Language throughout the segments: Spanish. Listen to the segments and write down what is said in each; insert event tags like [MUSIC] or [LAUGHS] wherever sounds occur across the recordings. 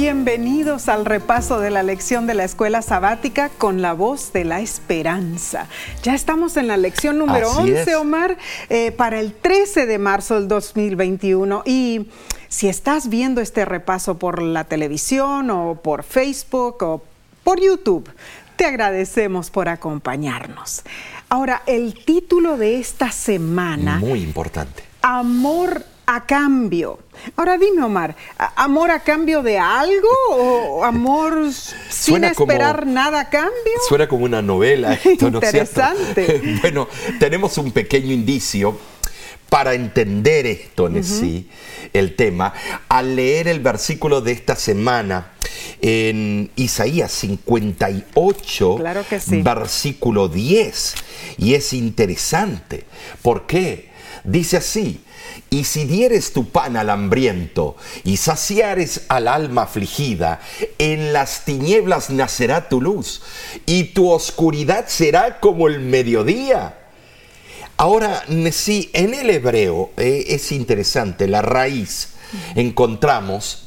Bienvenidos al repaso de la lección de la escuela sabática con la voz de la esperanza. Ya estamos en la lección número 11, Omar, eh, para el 13 de marzo del 2021. Y si estás viendo este repaso por la televisión o por Facebook o por YouTube, te agradecemos por acompañarnos. Ahora, el título de esta semana... Muy importante. Amor a cambio. Ahora dime, Omar, ¿amor a cambio de algo o amor [LAUGHS] sin esperar nada a cambio? Suena como una novela esto, ¿no Interesante. [LAUGHS] bueno, tenemos un pequeño indicio para entender esto en sí, el tema, al leer el versículo de esta semana en Isaías 58, versículo 10. Y es interesante. ¿Por qué? Dice así, y si dieres tu pan al hambriento y saciares al alma afligida, en las tinieblas nacerá tu luz y tu oscuridad será como el mediodía. Ahora, sí, en el hebreo eh, es interesante, la raíz encontramos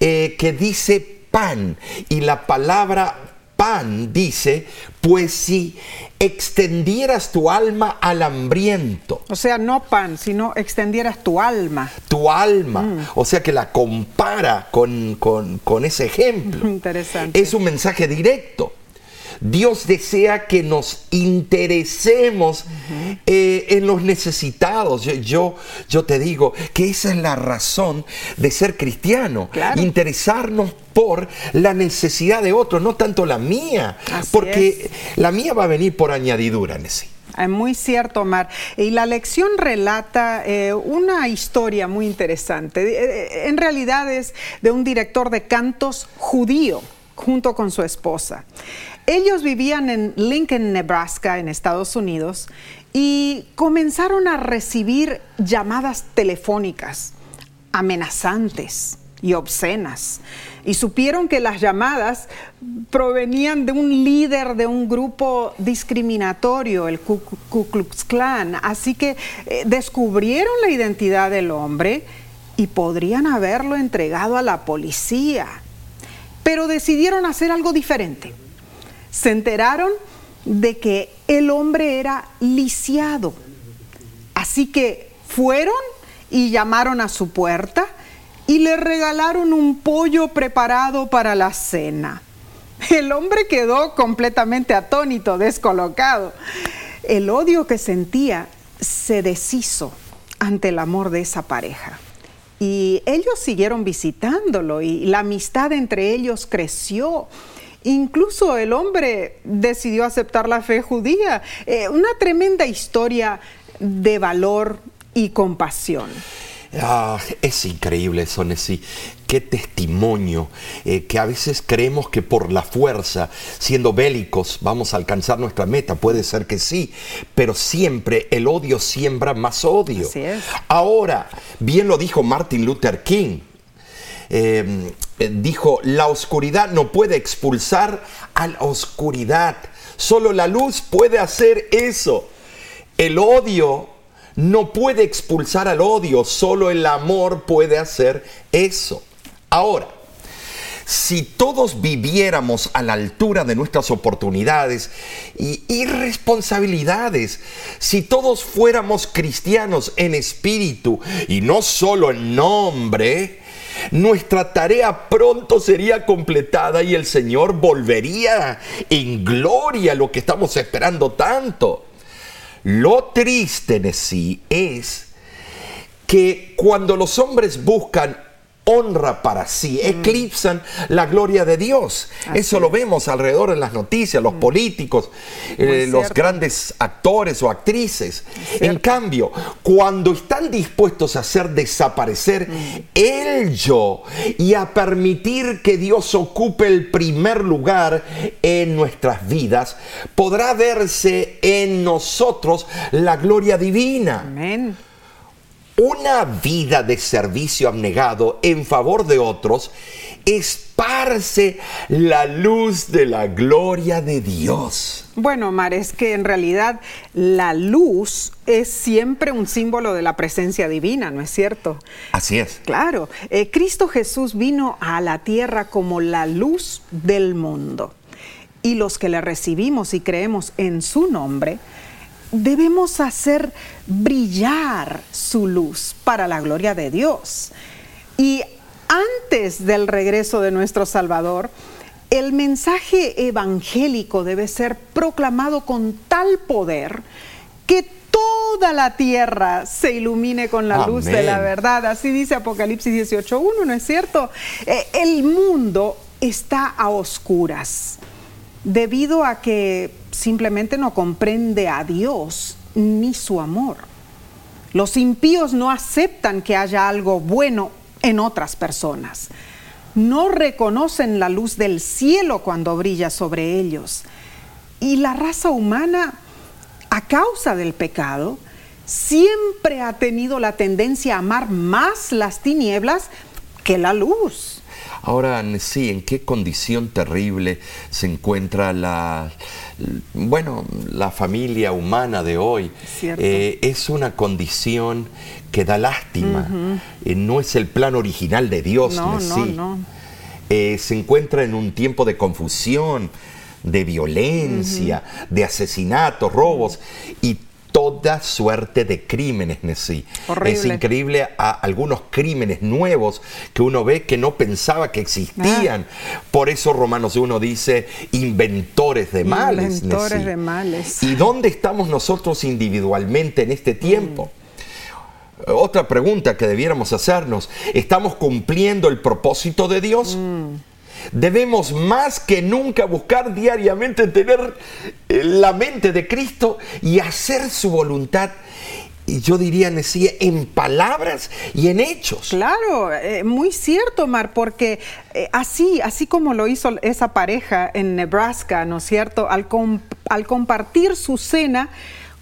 eh, que dice pan y la palabra pan dice, pues si extendieras tu alma al hambriento. O sea, no pan, sino extendieras tu alma. Tu alma. Mm. O sea que la compara con, con ese ejemplo. [LAUGHS] Interesante. Es un mensaje directo. Dios desea que nos interesemos eh, en los necesitados. Yo, yo, te digo que esa es la razón de ser cristiano. Interesarnos por la necesidad de otros, no tanto la mía. porque la mía va a venir por añadidura, Nessie. Es muy cierto, Omar. Y la lección relata eh, una historia muy interesante. Eh, en realidad es de un director de cantos judío junto con su esposa. Ellos vivían en Lincoln, Nebraska, en Estados Unidos, y comenzaron a recibir llamadas telefónicas amenazantes y obscenas. Y supieron que las llamadas provenían de un líder de un grupo discriminatorio, el Ku, Klux Klan. Así que eh, descubrieron la identidad del hombre y podrían haberlo entregado a la policía. Pero decidieron hacer algo diferente se enteraron de que el hombre era lisiado. Así que fueron y llamaron a su puerta y le regalaron un pollo preparado para la cena. El hombre quedó completamente atónito, descolocado. El odio que sentía se deshizo ante el amor de esa pareja. Y ellos siguieron visitándolo y la amistad entre ellos creció. Incluso el hombre decidió aceptar la fe judía. Eh, una tremenda historia de valor y compasión. Ah, es increíble eso, Nessie. Qué testimonio, eh, que a veces creemos que por la fuerza, siendo bélicos, vamos a alcanzar nuestra meta. Puede ser que sí, pero siempre el odio siembra más odio. Así es. Ahora, bien lo dijo Martin Luther King, Em, eh, dijo, la oscuridad no puede expulsar a la oscuridad. Solo la luz puede hacer eso. El odio no puede expulsar al odio, solo el amor puede hacer eso. Ahora, si todos viviéramos a la altura de nuestras oportunidades y, responsabilidades, si todos fuéramos cristianos en espíritu y no solo en nombre, nuestra tarea pronto sería completada y el Señor volvería en gloria lo que estamos esperando tanto. Lo triste en sí es que cuando los hombres buscan honra para sí, mm. eclipsan la gloria de Dios. Eso lo vemos alrededor en las noticias, los mm. políticos, eh, los grandes actores o actrices. En cambio, cuando están dispuestos a hacer desaparecer mm. el yo y a permitir que Dios ocupe el primer lugar en nuestras vidas, podrá verse en nosotros la gloria divina. Amén. Una vida de servicio abnegado en favor de otros esparce la luz de la gloria de Dios. Bueno, Mar, es que en realidad la luz es siempre un símbolo de la presencia divina, ¿no es cierto? Así es. Claro, eh, Cristo Jesús vino a la tierra como la luz del mundo. Y los que le recibimos y creemos en su nombre, debemos hacer brillar su luz para la gloria de Dios. Y antes del regreso de nuestro Salvador, el mensaje evangélico debe ser proclamado con tal poder que toda la tierra se ilumine con la luz de la verdad. Así dice Apocalipsis 18.1, ¿no es cierto? Eh, el mundo está a oscuras debido a que simplemente no comprende a Dios ni su amor. Los impíos no aceptan que haya algo bueno en otras personas. No reconocen la luz del cielo cuando brilla sobre ellos. Y la raza humana, a causa del pecado, siempre ha tenido la tendencia a amar más las tinieblas que la luz. Ahora, sí, ¿en qué condición terrible se encuentra la, bueno, la familia humana de hoy? Eh, es una condición que da lástima. Eh, no es el plan original de Dios. No, no, no. Eh, se encuentra en un tiempo de confusión, de violencia, de asesinatos, robos y toda suerte de crímenes, Nessie. Es increíble a algunos crímenes nuevos que uno ve que no pensaba que existían. Ah. Por eso Romanos 1 dice inventores de males. Inventores de males. ¿Y dónde estamos nosotros individualmente en este tiempo? Mm. Otra pregunta que debiéramos hacernos, ¿estamos cumpliendo el propósito de Dios? Mm. Debemos más que nunca buscar diariamente tener eh, la mente de Cristo y hacer su voluntad y yo diría, decía, en palabras y en hechos. Claro, eh, muy cierto, Mar, porque eh, así, así como lo hizo esa pareja en Nebraska, ¿no es cierto? Al, al compartir su cena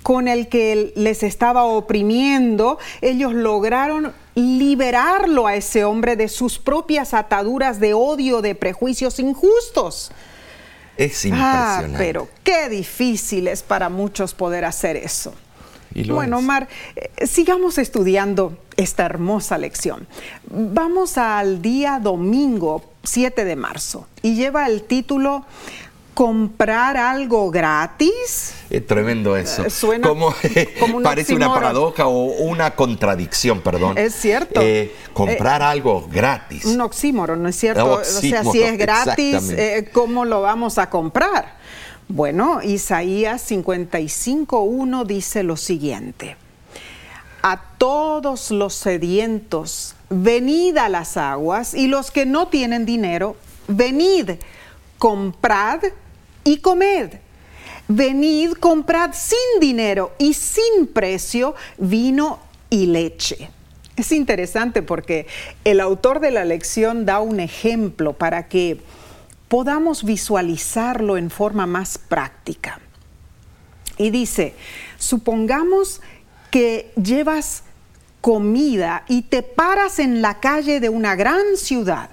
con el que les estaba oprimiendo, ellos lograron liberarlo a ese hombre de sus propias ataduras de odio, de prejuicios injustos. Es ah, impresionante. pero qué difícil es para muchos poder hacer eso. Bueno, Omar, eh, sigamos estudiando esta hermosa lección. Vamos al día domingo 7 de marzo y lleva el título comprar algo gratis. Es tremendo eso. Eh, suena [LAUGHS] como, [LAUGHS] parece una paradoja o una contradicción, perdón. Es cierto. Eh, comprar eh, algo gratis. Un oxímoron, ¿no es cierto? o sea, si es gratis, ¿cómo lo vamos a comprar? Bueno, Isaías 55.1 dice lo siguiente. A todos los sedientos, venid a las aguas, y los que no tienen dinero, venid, comprad y comed. Venid, comprad sin dinero y sin precio vino y leche. Es interesante porque el autor de la lección da un ejemplo para que podamos visualizarlo en forma más práctica. Y dice, supongamos que llevas comida y te paras en la calle de una gran ciudad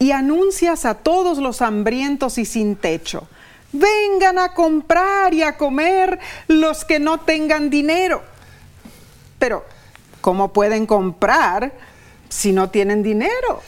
y anuncias a todos los hambrientos y sin techo, vengan a comprar y a comer los que no tengan dinero. Pero, ¿cómo pueden comprar si no tienen dinero?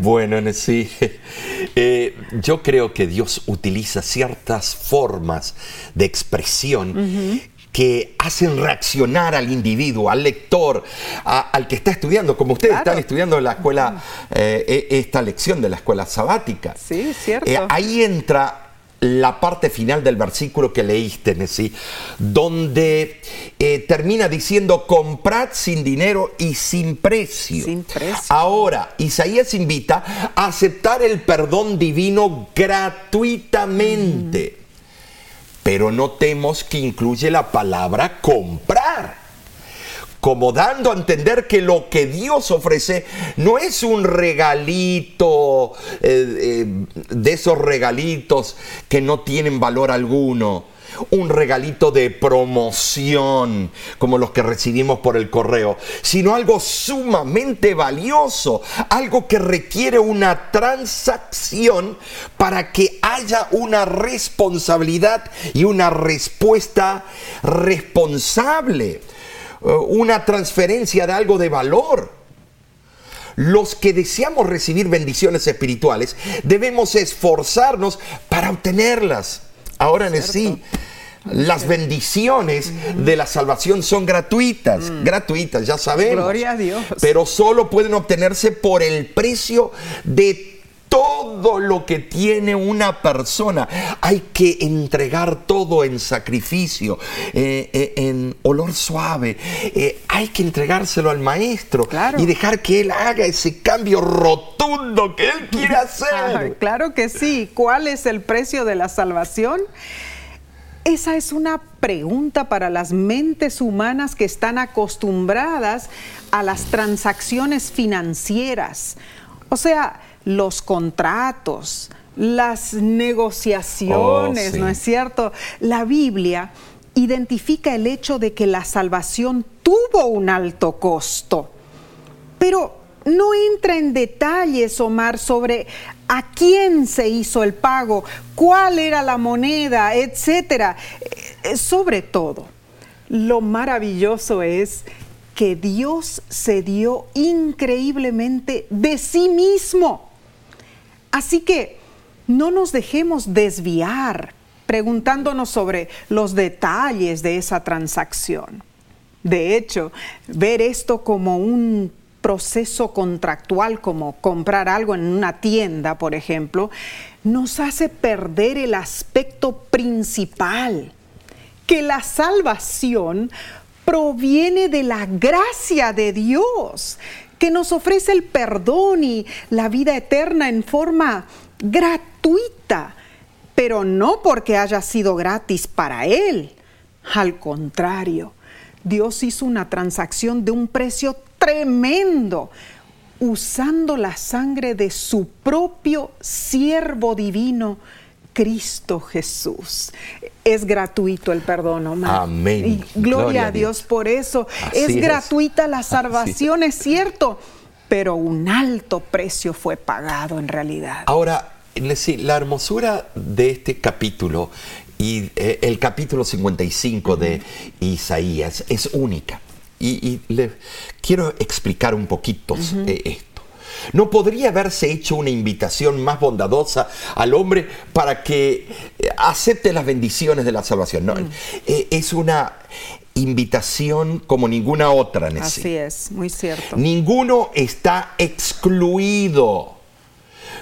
Bueno, sí, [LAUGHS] eh, yo creo que Dios utiliza ciertas formas de expresión que hacen reaccionar al individuo, al lector, al que está estudiando, como ustedes están estudiando en la escuela, eh, e, esta lección de la escuela sabática. Sí, cierto. Eh, ahí entra la parte final del versículo que leíste, Nesí, donde eh, termina diciendo, comprad sin dinero y sin precio. Sin precio. Ahora, Isaías invita a aceptar el perdón divino gratuitamente. Pero notemos que incluye la palabra comprar. Como dando a entender que lo que Dios ofrece no es un regalito eh, eh, de esos regalitos que no tienen valor alguno, un regalito de promoción como los que recibimos por el correo, sino algo sumamente valioso, algo que requiere una transacción para que haya una responsabilidad y una respuesta responsable, eh, una transferencia de algo de valor. Los que deseamos recibir bendiciones espirituales debemos esforzarnos para obtenerlas. Ahora en sí, las bendiciones de la salvación son gratuitas, mm. gratuitas, ya sabemos. Gloria a Dios. Pero solo pueden obtenerse por el precio de todo lo que tiene una persona. Hay que entregar todo en sacrificio, eh, eh, en olor suave. Eh, hay que entregárselo al maestro y dejar que él haga ese cambio rotundo que él quiere [LAUGHS] hacer. claro que sí. ¿Cuál es el precio de la salvación? Esa es una pregunta para las mentes humanas que están acostumbradas a las transacciones financieras. O sea, los contratos, las negociaciones, oh, ¿no es cierto? La Biblia identifica el hecho de que la salvación tuvo un alto costo, pero no entra en detalles, Omar, sobre a quién se hizo el pago, cuál era la moneda, etcétera. Eh, sobre todo, lo maravilloso es que Dios se dio increíblemente de sí mismo Así que no nos dejemos desviar preguntándonos sobre los detalles de esa transacción. De hecho, ver esto como un proceso contractual, como comprar algo en una tienda, por ejemplo, nos hace perder el aspecto principal, que la salvación proviene de la gracia de Dios, que nos ofrece el perdón y la vida eterna en forma gratuita, pero no porque haya sido gratis para Él. Al contrario, Dios hizo una transacción de un precio tremendo, usando la sangre de su propio siervo divino Cristo Jesús. Es gratuito el perdón, Omar. Amén. gloria, a Dios, por eso. es, gratuita la salvación, es. cierto, pero un alto precio fue pagado en realidad. Ahora, la hermosura de este capítulo y eh, el capítulo 55 de Isaías es única. Y, le quiero explicar un poquito esto. ¿No podría haberse hecho una invitación más bondadosa al hombre para que eh, acepte las bendiciones de la salvación? No, mm. eh, es una invitación como ninguna otra. Así es, muy cierto. Ninguno está excluido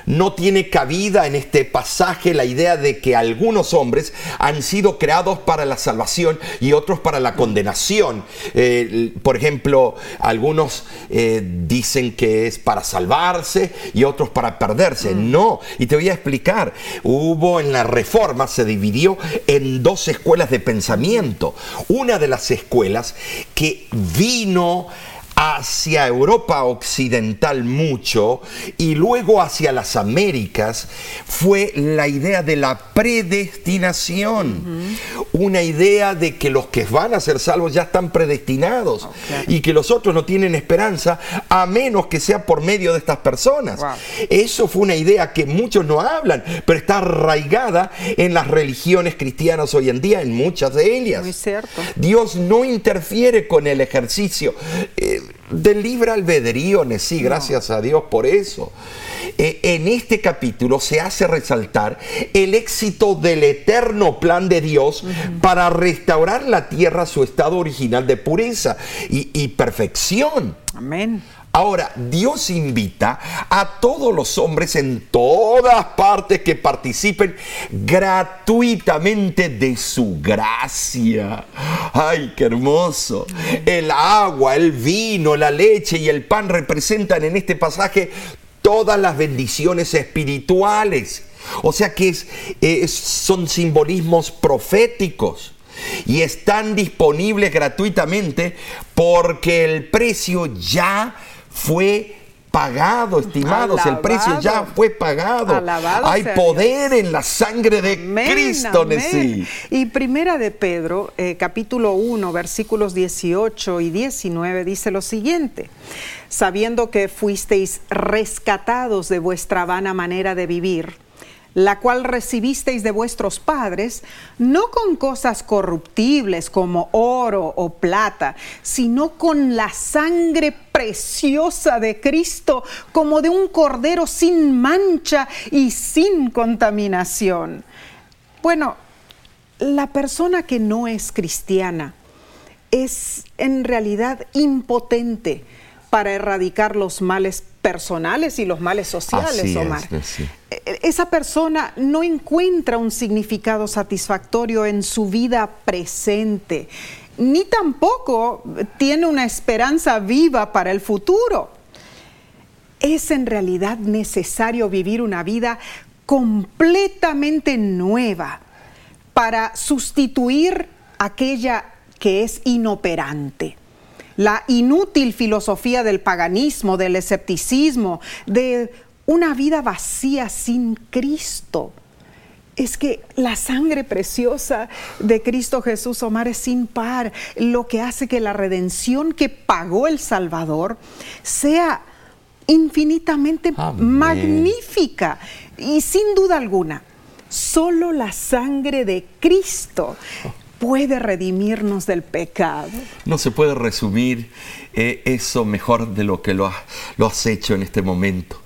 no tiene cabida en este pasaje la idea de que algunos hombres han sido creados para la salvación y otros para la condenación. Eh, por ejemplo, algunos eh, dicen que es para salvarse y otros para perderse. Mm. No, y te voy a explicar. Hubo en la reforma, se dividió en dos escuelas de pensamiento. Una de las escuelas que vino hacia Europa Occidental mucho y luego hacia las Américas fue la idea de la predestinación. Una idea de que los que van a ser salvos ya están predestinados y que los otros no tienen esperanza a menos que sea por medio de estas personas. Eso fue una idea que muchos no hablan, pero está arraigada en las religiones cristianas hoy en día, en muchas de ellas. Muy cierto. Dios no interfiere con el ejercicio. Eh, del libre albedrío, sí, gracias a Dios por eso. Eh, en este capítulo se hace resaltar el éxito del eterno plan de Dios para restaurar la tierra a su estado original de pureza y, y perfección. Amén. Ahora, Dios invita a todos los hombres en todas partes que participen gratuitamente de su gracia. ¡Ay, qué hermoso! El agua, el vino, la leche y el pan representan en este pasaje todas las bendiciones espirituales. O sea que son simbolismos proféticos y están disponibles gratuitamente porque el precio ya fue pagado, estimados, el precio ya fue pagado. Alabado Hay poder en la sangre de Amén, Cristo, amén. Nesí. Y primera de Pedro, eh, capítulo 1, versículos 18 y 19, dice lo siguiente. Sabiendo que fuisteis rescatados de vuestra vana manera de vivir, la cual recibisteis de vuestros padres, no con cosas corruptibles como oro o plata, sino con la sangre preciosa de Cristo, como de un cordero sin mancha y sin contaminación. Bueno, la persona que no es cristiana es en realidad impotente para erradicar los males personales y los males sociales, Así Omar. sí. E- Esa persona no encuentra un significado satisfactorio en su vida presente, ni tampoco tiene una esperanza viva para el futuro. Es en realidad necesario vivir una vida completamente nueva para sustituir aquella que es inoperante. La inútil filosofía del paganismo, del escepticismo, de una vida vacía sin Cristo. Es que la sangre preciosa de Cristo Jesús, Omar, es sin par, lo que hace que la redención que pagó el Salvador sea infinitamente Amén. magnífica y sin duda alguna, solo la sangre de Cristo puede redimirnos del pecado. No se puede resumir eh, eso mejor de lo que lo, ha- lo has hecho en este momento.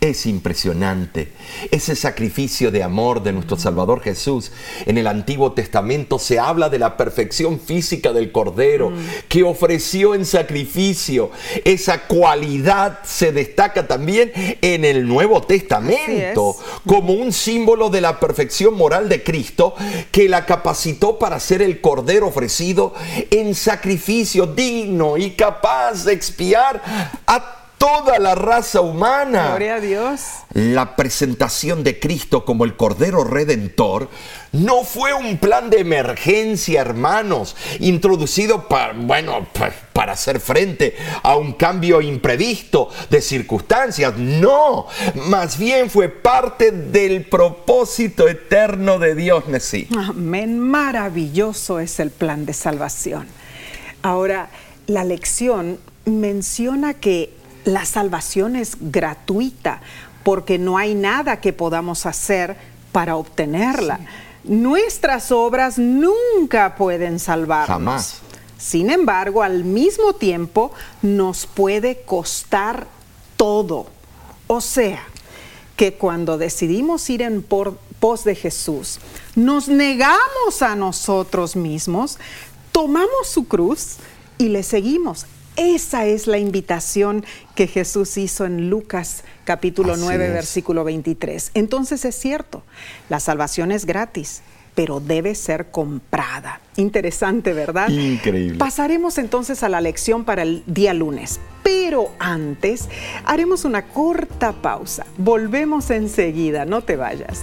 Es impresionante. Ese sacrificio de amor de nuestro Salvador Jesús. En el Antiguo Testamento se habla de la perfección física del Cordero que ofreció en sacrificio. Esa cualidad se destaca también en el Nuevo Testamento como un símbolo de la perfección moral de Cristo que la capacitó para ser el Cordero ofrecido en sacrificio digno y capaz de expiar a toda la raza humana. Gloria a Dios. La presentación de Cristo como el Cordero Redentor no fue un plan de emergencia, hermanos, introducido para, bueno, pa- para hacer frente a un cambio imprevisto de circunstancias. No, más bien fue parte del propósito eterno de Dios, Nesí. Amén. Maravilloso es el plan de salvación. Ahora, la lección menciona que la salvación es gratuita porque no hay nada que podamos hacer para obtenerla. Nuestras obras nunca pueden salvarnos. Jamás. Sin embargo, al mismo tiempo nos puede costar todo. O sea, que cuando decidimos ir en por- pos de Jesús, nos negamos a nosotros mismos, tomamos su cruz y le seguimos. Esa es la invitación que Jesús hizo en Lucas capítulo Así 9, es. versículo 23. Entonces es cierto, la salvación es gratis, pero debe ser comprada. Interesante, ¿verdad? Increíble. Pasaremos entonces a la lección para el día lunes. Pero antes haremos una corta pausa. Volvemos enseguida, no te vayas.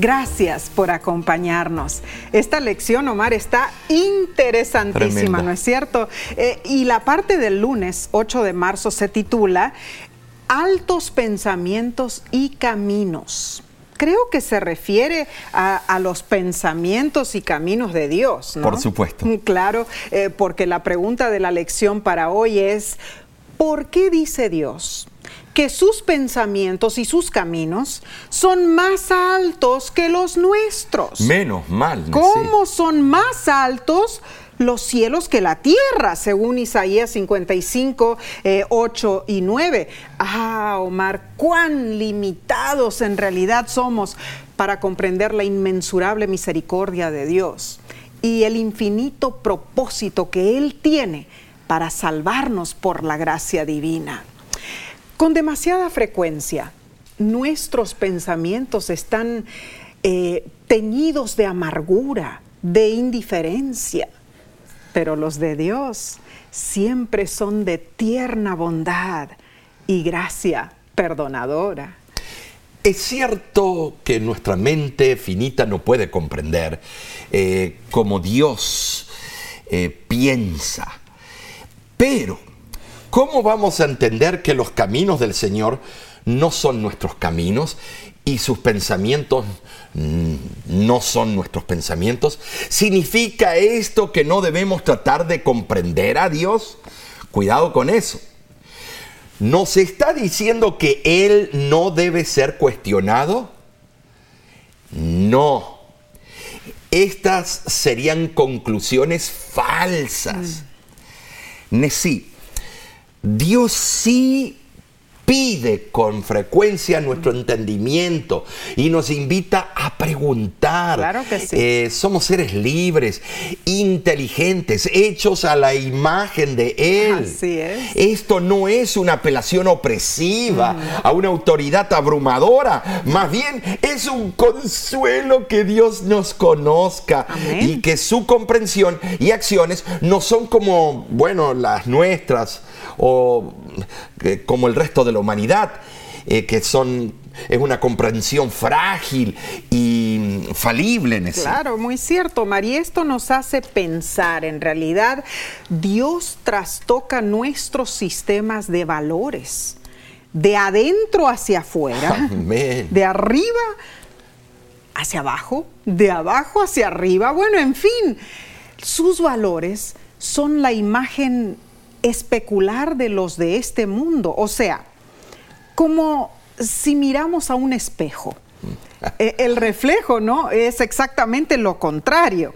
Gracias por acompañarnos. Esta lección, Omar, está interesantísima, Tremenda. ¿no es cierto? Eh, y la parte del lunes 8 de marzo se titula Altos pensamientos y caminos. Creo que se refiere a, a los pensamientos y caminos de Dios, ¿no? Por supuesto. Claro, eh, porque la pregunta de la lección para hoy es, ¿por qué dice Dios que sus pensamientos y sus caminos son más altos que los nuestros? Menos mal. ¿Cómo son más altos los cielos que la tierra, según Isaías 55, eh, 8 y 9? Ah, Omar, cuán limitados en realidad somos para comprender la inmensurable misericordia de Dios y el infinito propósito que Él tiene para salvarnos por la gracia divina. Con demasiada frecuencia, nuestros pensamientos están eh, teñidos de amargura, de indiferencia, pero los de Dios siempre son de tierna bondad y gracia perdonadora. Es cierto que nuestra mente finita no puede comprender eh, cómo Dios eh, piensa, pero ¿cómo vamos a entender que los caminos del Señor no son nuestros caminos y sus pensamientos mm, no son nuestros pensamientos? ¿Significa esto que no debemos tratar de comprender a Dios? Cuidado con eso. ¿Nos está diciendo que Él no debe ser cuestionado? No. Estas serían conclusiones falsas. Mm. Dios sí pide con frecuencia nuestro entendimiento y nos invita a preguntar. Claro que sí. Eh, somos seres libres, inteligentes, hechos a la imagen de Él. Así es. Esto no es una apelación opresiva a una autoridad abrumadora, más bien es un consuelo que Dios nos conozca Amén. y que su comprensión y acciones no son como, bueno, las nuestras o eh, como el resto de la humanidad, eh, que son, es una comprensión frágil y falible en eso. Claro, muy cierto, María. Esto nos hace pensar, en realidad, Dios trastoca nuestros sistemas de valores, de adentro hacia afuera, Amén. de arriba hacia abajo, de abajo hacia arriba, bueno, en fin, sus valores son la imagen especular de los de este mundo, o sea, como si miramos a un espejo. [LAUGHS] E- El reflejo, ¿no? Es exactamente lo contrario.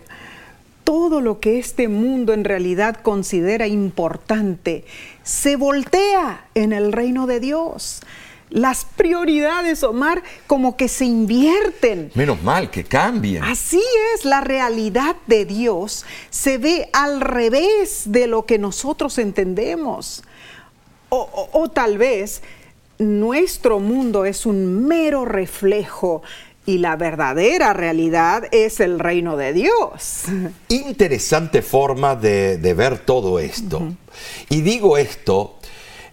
Todo lo que este mundo en realidad considera importante se voltea en el reino de Dios. Las prioridades, Omar, como que se invierten. Menos mal que cambien. Así es, la realidad de Dios se ve al revés de lo que nosotros entendemos. O, o- o tal vez nuestro mundo es un mero reflejo y la verdadera realidad es el reino de Dios. Interesante forma de, de ver todo esto. Y digo esto,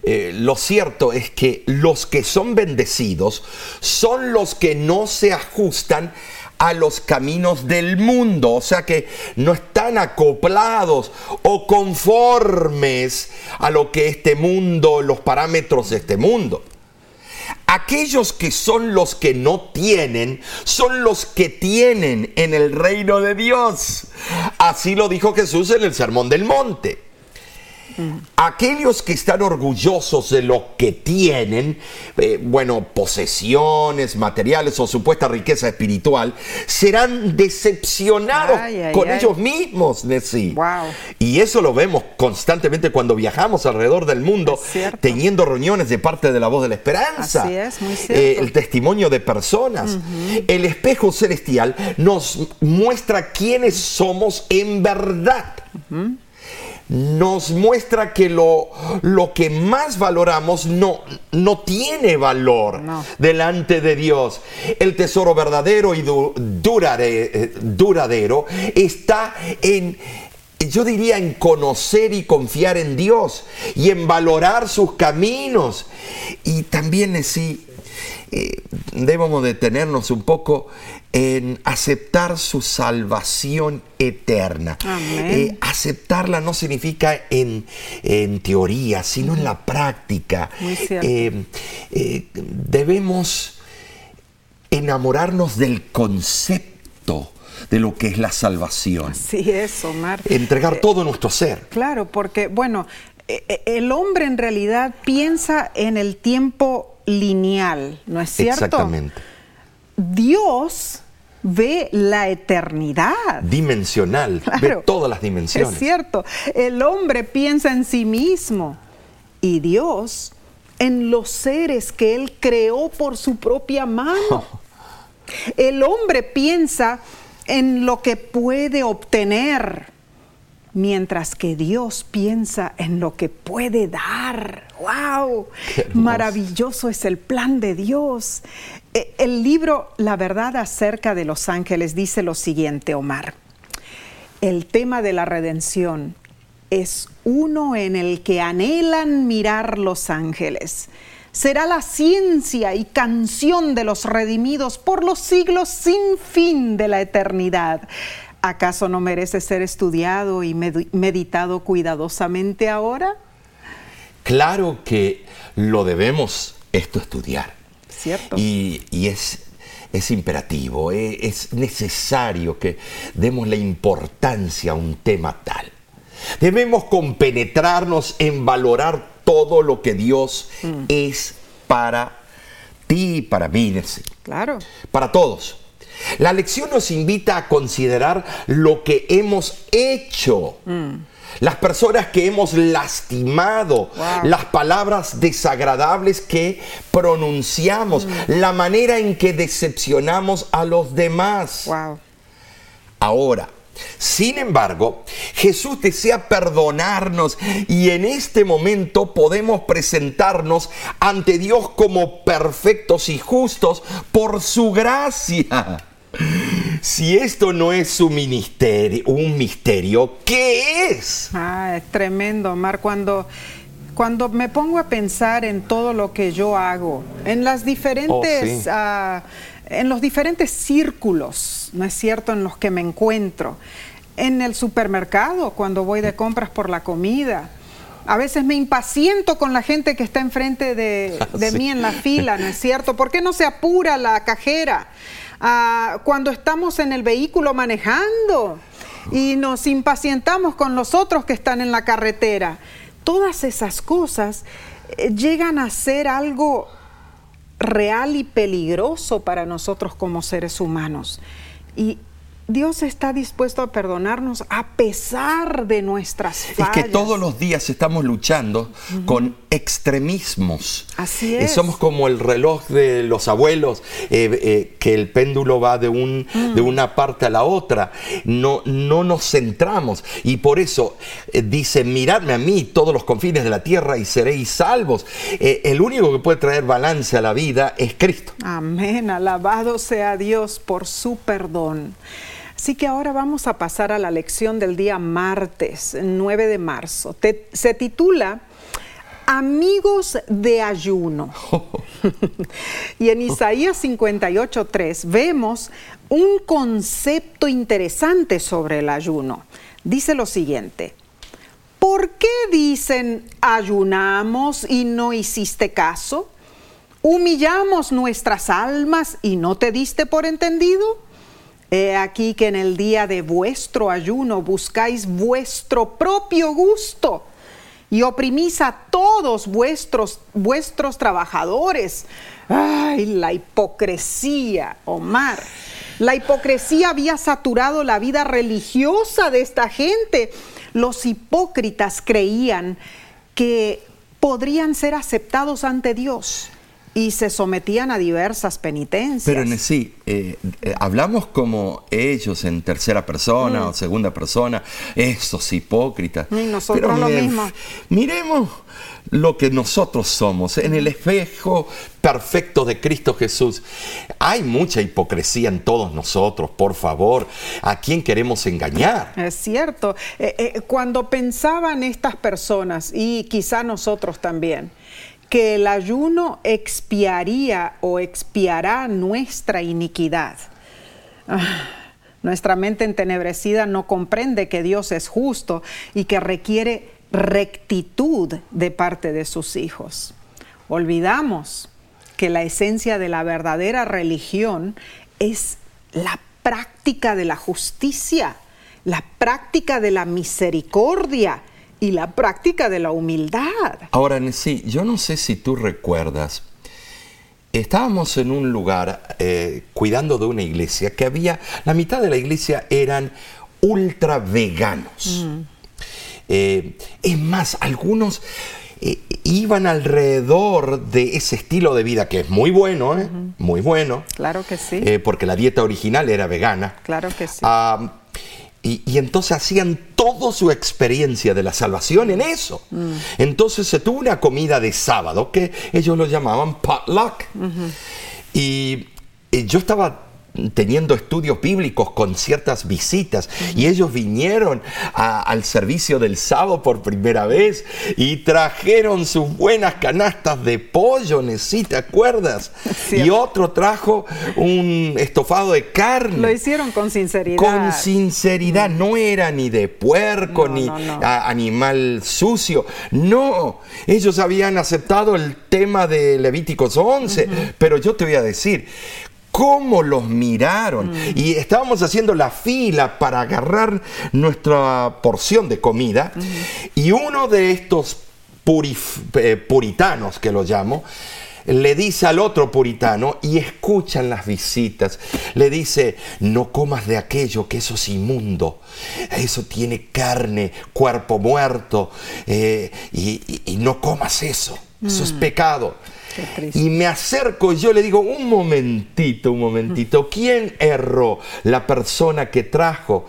eh, lo cierto es que los que son bendecidos son los que no se ajustan a los caminos del mundo, o sea que no están acoplados o conformes a lo que este mundo, los parámetros de este mundo. Aquellos que son los que no tienen, son los que tienen en el reino de Dios. Así lo dijo Jesús en el Sermón del Monte. Aquellos que están orgullosos de lo que tienen, eh, bueno, posesiones, materiales o supuesta riqueza espiritual, serán decepcionados Ay, ay, con ay. ellos mismos de sí. Wow. Y eso lo vemos constantemente cuando viajamos alrededor del mundo, cierto. teniendo reuniones de parte de la voz de la esperanza. Así es, muy cierto. Eh, el testimonio de personas. El espejo celestial nos muestra quiénes somos en verdad. Nos muestra que lo, lo que más valoramos no, no tiene valor No. delante de Dios. El tesoro verdadero y du- durare- eh, duradero está en, yo diría, en conocer y confiar en Dios y en valorar sus caminos. Y también eh, sí, eh, debemos detenernos un poco en aceptar su salvación eterna. Eh, aceptarla no significa en, en teoría, sino en la práctica. Eh, eh, debemos enamorarnos del concepto de lo que es la salvación. Así es, Omar. Entregar todo nuestro ser. Claro, porque bueno, eh, eh, el hombre en realidad piensa en el tiempo lineal, ¿no es cierto? Exactamente. Dios ve la eternidad. Dimensional. Claro, Ve todas las dimensiones. Es cierto. El hombre piensa en sí mismo y Dios en los seres que Él creó por su propia mano. [LAUGHS] El hombre piensa en lo que puede obtener, mientras que Dios piensa en lo que puede dar. ¡Wow! Maravilloso es el plan de Dios. E, el libro La verdad acerca de los ángeles dice lo siguiente, Omar. El tema de la redención es uno en el que anhelan mirar los ángeles. Será la ciencia y canción de los redimidos por los siglos sin fin de la eternidad. ¿Acaso no merece ser estudiado y meditado cuidadosamente ahora? Claro que lo debemos esto estudiar. Cierto. Y, es, es imperativo, eh, es necesario que demos la importancia a un tema tal. Debemos compenetrarnos en valorar todo lo que Dios mm. es para ti y para mí. Claro. Para todos. La lección nos invita a considerar lo que hemos hecho. Mm. Las personas que hemos lastimado, las palabras desagradables que pronunciamos, mm. la manera en que decepcionamos a los demás. Ahora, sin embargo, Jesús desea perdonarnos y en este momento podemos presentarnos ante Dios como perfectos y justos por su gracia. Si esto no es un ministerio, un misterio, ¿qué es? Ah, es tremendo, Omar, cuando cuando me pongo a pensar en todo lo que yo hago, en las diferentes, oh, ah, en los diferentes círculos, ¿no es cierto?, en los que me encuentro, en el supermercado, cuando voy de compras por la comida. A veces me impaciento con la gente que está enfrente de, [LAUGHS] de mí en la fila, ¿no es cierto? ¿Por qué no se apura la cajera? Cuando estamos en el vehículo manejando y nos impacientamos con los otros que están en la carretera. Todas esas cosas eh, llegan a ser algo real y peligroso para nosotros como seres humanos. Dios está dispuesto a perdonarnos a pesar de nuestras fallas. Es que todos los días estamos luchando con extremismos. Así es. somos como el reloj de los abuelos, eh, eh, que el péndulo va de, un, de mm. una parte a la otra. No, no nos centramos. Y por eso eh, dice, miradme a mí todos los confines de la tierra y seréis salvos. el único que puede traer balance a la vida es Cristo. Amén. Alabado sea Dios por su perdón. Así que ahora vamos a pasar a la lección del día martes, 9 de marzo. se titula Amigos de ayuno. [LAUGHS] y en Isaías 58.3 vemos un concepto interesante sobre el ayuno. Dice lo siguiente. ¿Por qué dicen ayunamos y no hiciste caso? ¿Humillamos nuestras almas y no te diste por entendido? He aquí que en el día de vuestro ayuno buscáis vuestro propio gusto y oprimís a todos vuestros, vuestros trabajadores. Ay, la hipocresía, Omar. La hipocresía había saturado la vida religiosa de esta gente. Los hipócritas creían que podrían ser aceptados ante Dios y se sometían a diversas penitencias. Pero en sí, eh, eh, hablamos como ellos en tercera persona mm. o segunda persona, esos hipócritas. Y nosotros lo mismo. Miremos lo que nosotros somos en el espejo perfecto de Cristo Jesús. Hay mucha hipocresía en todos nosotros, por favor. ¿A quién queremos engañar? Es cierto. Eh, cuando pensaban estas personas, y quizá nosotros también, que el ayuno expiaría o expiará nuestra iniquidad. Ah, nuestra mente entenebrecida no comprende que Dios es justo y que requiere rectitud de parte de sus hijos. Olvidamos que la esencia de la verdadera religión es la práctica de la justicia, la práctica de la misericordia, y la práctica de la humildad. Ahora, sí, yo no sé si tú recuerdas, estábamos en un lugar eh, cuidando de una iglesia que había, la mitad de la iglesia eran ultra veganos. Mm. Eh, es más, algunos eh, iban alrededor de ese estilo de vida que es muy bueno, muy bueno. Claro que sí. porque la dieta original era vegana. Claro que sí. Ah, Y, entonces hacían toda su experiencia de la salvación en eso. Mm. Entonces se tuvo una comida de sábado que ellos lo llamaban potluck. y, y yo estaba teniendo estudios bíblicos con ciertas visitas y ellos vinieron al servicio del sábado por primera vez y trajeron sus buenas canastas de pollo, ¿sí te acuerdas? Y otro trajo un estofado de carne. Lo hicieron con sinceridad. Con sinceridad, no era ni de puerco ni animal sucio, no, ellos habían aceptado el tema de Levíticos 11, pero yo te voy a decir, cómo los miraron. Mm. Y estábamos haciendo la fila para agarrar nuestra porción de comida. Y uno de estos eh, puritanos, que lo llamo, le dice al otro puritano y escuchan las visitas. Le dice, no comas de aquello que eso es inmundo. Eso tiene carne, cuerpo muerto. Eh, y, no comas eso. Eso es mm. pecado. Y me acerco y yo le digo, un momentito, un momentito, ¿quién erró? La persona que trajo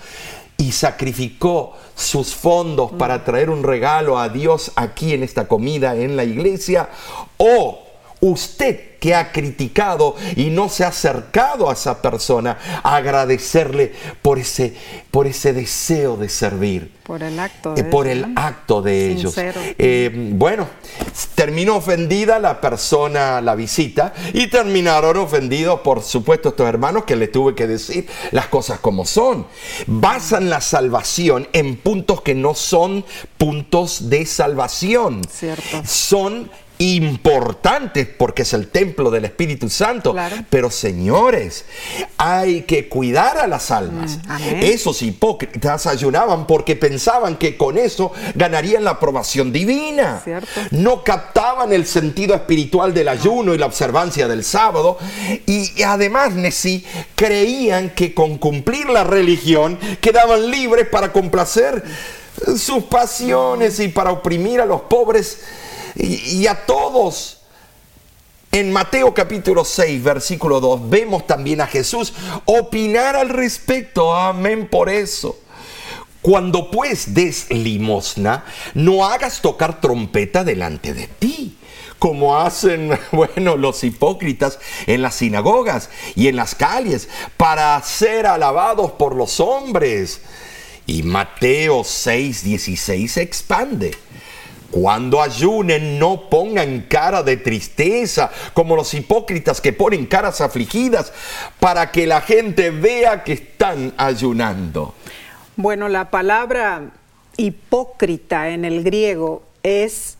y sacrificó sus fondos para traer un regalo a Dios aquí en esta comida en la iglesia o usted que ha criticado y no se ha acercado a esa persona a agradecerle por ese, por ese deseo de servir. Por el acto eh, de, por el acto de ellos. Eh, bueno, terminó ofendida la persona, la visita, y terminaron ofendidos, por supuesto, estos hermanos que le tuve que decir las cosas como son. Basan la salvación en puntos que no son puntos de salvación. Cierto. Son importantes porque es el templo del Espíritu Santo. Pero señores, hay que cuidar a las almas. Mm, Esos hipócritas ayunaban porque pensaban que con eso ganarían la aprobación divina. No captaban el sentido espiritual del ayuno y la observancia del sábado. Y, además, Nesí, creían que con cumplir la religión quedaban libres para complacer sus pasiones y para oprimir a los pobres y, a todos. En Mateo capítulo 6, versículo 2, vemos también a Jesús opinar al respecto. Amén por eso. Cuando pues des limosna, no hagas tocar trompeta delante de ti, como hacen, [LAUGHS] bueno, los hipócritas en las sinagogas y en las calles, para ser alabados por los hombres. Y Mateo 6, 16 expande. Cuando ayunen, no pongan cara de tristeza, como los hipócritas que ponen caras afligidas, para que la gente vea que están ayunando. Bueno, la palabra hipócrita en el griego es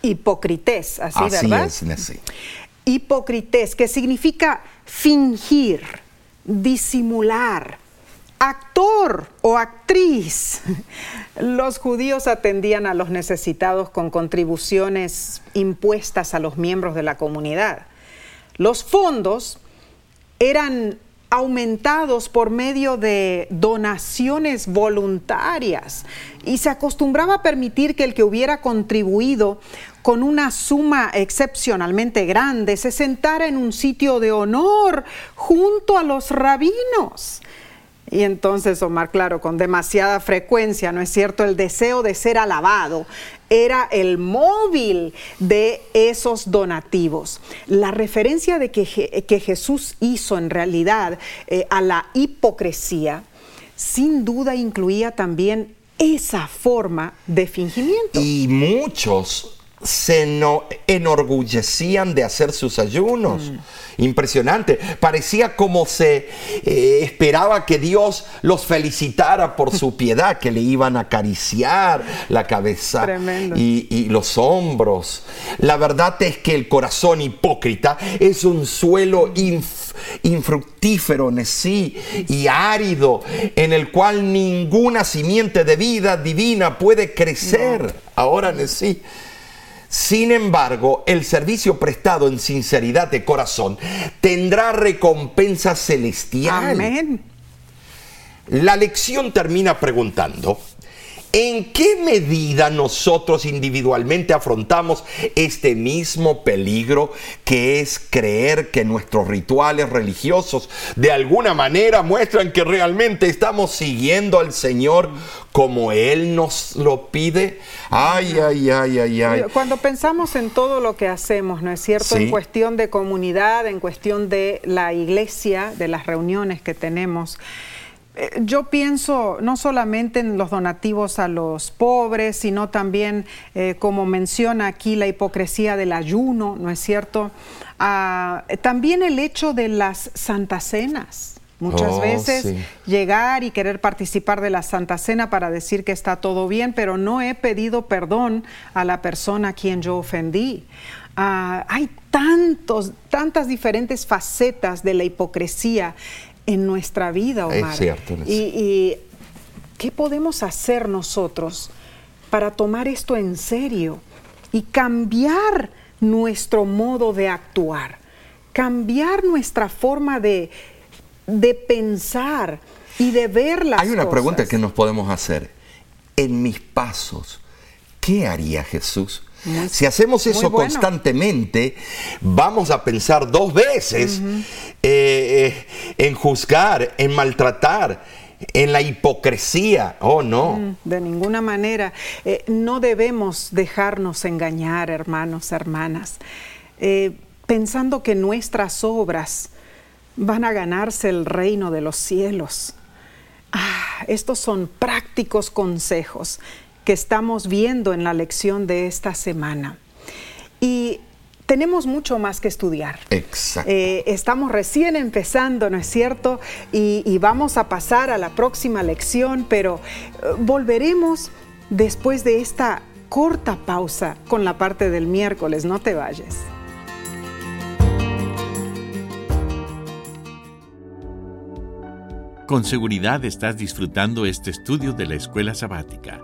hipocrités, así, así ¿verdad? Es, Hipocrités, que significa fingir, disimular, actor o actriz. Los judíos atendían a los necesitados con contribuciones impuestas a los miembros de la comunidad. Los fondos eran aumentados por medio de donaciones voluntarias y se acostumbraba a permitir que el que hubiera contribuido con una suma excepcionalmente grande se sentara en un sitio de honor junto a los rabinos. Y entonces, Omar, claro, con demasiada frecuencia, ¿no es cierto? El deseo de ser alabado era el móvil de esos donativos. La referencia de que, que Jesús hizo en realidad eh, a la hipocresía, sin duda incluía también esa forma de fingimiento. Y muchos se no, enorgullecían de hacer sus ayunos. Mm. Impresionante. Parecía como se eh, esperaba que Dios los felicitara por su [LAUGHS] piedad, que le iban a acariciar la cabeza y, los hombros. La verdad es que el corazón hipócrita es un suelo infructífero, sí, y árido, en el cual ninguna simiente de vida divina puede crecer. Ahora, sí. Sin embargo, el servicio prestado en sinceridad de corazón tendrá recompensa celestial. Amén. La lección termina preguntando, ¿En qué medida nosotros individualmente afrontamos este mismo peligro que es creer que nuestros rituales religiosos de alguna manera muestran que realmente estamos siguiendo al Señor como Él nos lo pide? Ay, ay, ay, ay, ay. Cuando pensamos en todo lo que hacemos, ¿no es cierto? En cuestión de comunidad, en cuestión de la iglesia, de las reuniones que tenemos, yo pienso no solamente en los donativos a los pobres, sino también, eh, como menciona aquí, la hipocresía del ayuno, ¿no es cierto? Ah, también el hecho de las santas cenas. Muchas oh, veces llegar y querer participar de la Santa Cena para decir que está todo bien, pero no he pedido perdón a la persona a quien yo ofendí. Ah, hay tantos, tantas diferentes facetas de la hipocresía en nuestra vida, Omar. Es cierto. Y, qué podemos hacer nosotros para tomar esto en serio y cambiar nuestro modo de actuar, cambiar nuestra forma de, de pensar y de ver las Hay una pregunta que nos podemos hacer. En mis pasos, ¿qué haría Jesús? Si hacemos eso constantemente, vamos a pensar dos veces eh, eh, en juzgar, en maltratar, en la hipocresía. Oh, no. Mm, de ninguna manera. Eh, no debemos dejarnos engañar, hermanos, hermanas, pensando que nuestras obras van a ganarse el reino de los cielos. Ah, estos son prácticos consejos que estamos viendo en la lección de esta semana. Y tenemos mucho más que estudiar. Exacto. Eh, estamos recién empezando, ¿no es cierto? Y, vamos a pasar a la próxima lección, pero eh, volveremos después de esta corta pausa con la parte del miércoles. No te vayas. Con seguridad estás disfrutando este estudio de la escuela sabática.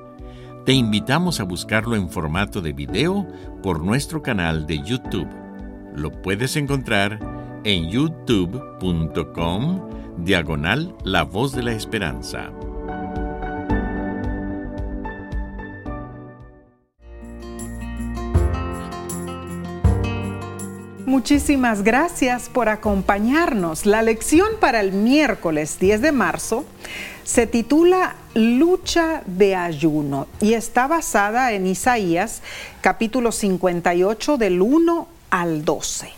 Te invitamos a buscarlo en formato de video por nuestro canal de YouTube. Lo puedes encontrar en youtube.com diagonal La Voz de la Esperanza. Muchísimas gracias por acompañarnos. La lección para el miércoles 10 de marzo se titula Lucha de ayuno y está basada en Isaías capítulo 58 del 1 al 12.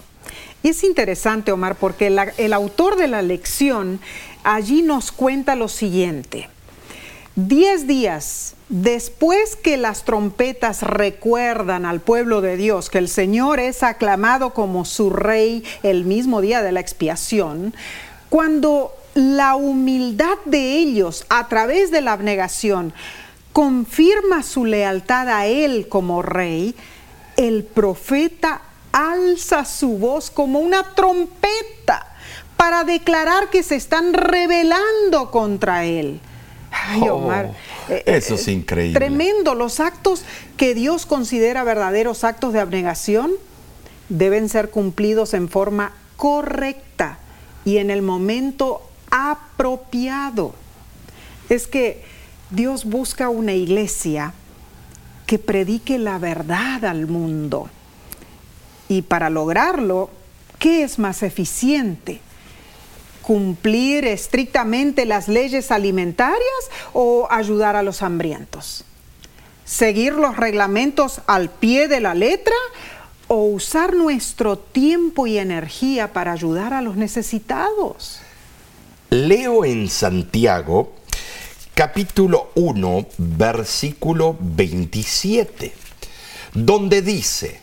Y es interesante, Omar, porque el autor de la lección allí nos cuenta lo siguiente. Diez días después que las trompetas recuerdan al pueblo de Dios que el Señor es aclamado como su rey el mismo día de la expiación, cuando la humildad de ellos a través de la abnegación confirma su lealtad a Él como rey, el profeta alza su voz como una trompeta para declarar que se están rebelando contra Él. Ay, oh, Omar, eh, eso es increíble. Tremendo. Los actos que Dios considera verdaderos actos de abnegación deben ser cumplidos en forma correcta y en el momento apropiado. Es que Dios busca una iglesia que predique la verdad al mundo. Y para lograrlo, ¿qué es más eficiente? ¿Cumplir estrictamente las leyes alimentarias o ayudar a los hambrientos? ¿Seguir los reglamentos al pie de la letra o usar nuestro tiempo y energía para ayudar a los necesitados? Leo en Santiago capítulo 1 versículo 27, donde dice,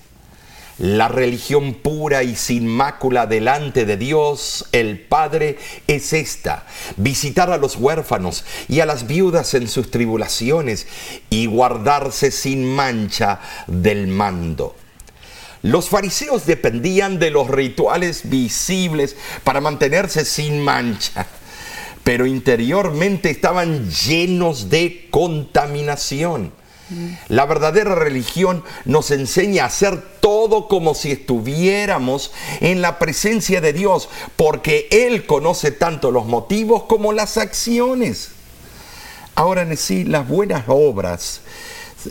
la religión pura y sin mácula delante de Dios el Padre es esta, visitar a los huérfanos y a las viudas en sus tribulaciones y guardarse sin mancha del mando. Los fariseos dependían de los rituales visibles para mantenerse sin mancha, pero interiormente estaban llenos de contaminación. La verdadera religión nos enseña a hacer todo como si estuviéramos en la presencia de Dios, porque Él conoce tanto los motivos como las acciones. Ahora, en sí, las buenas obras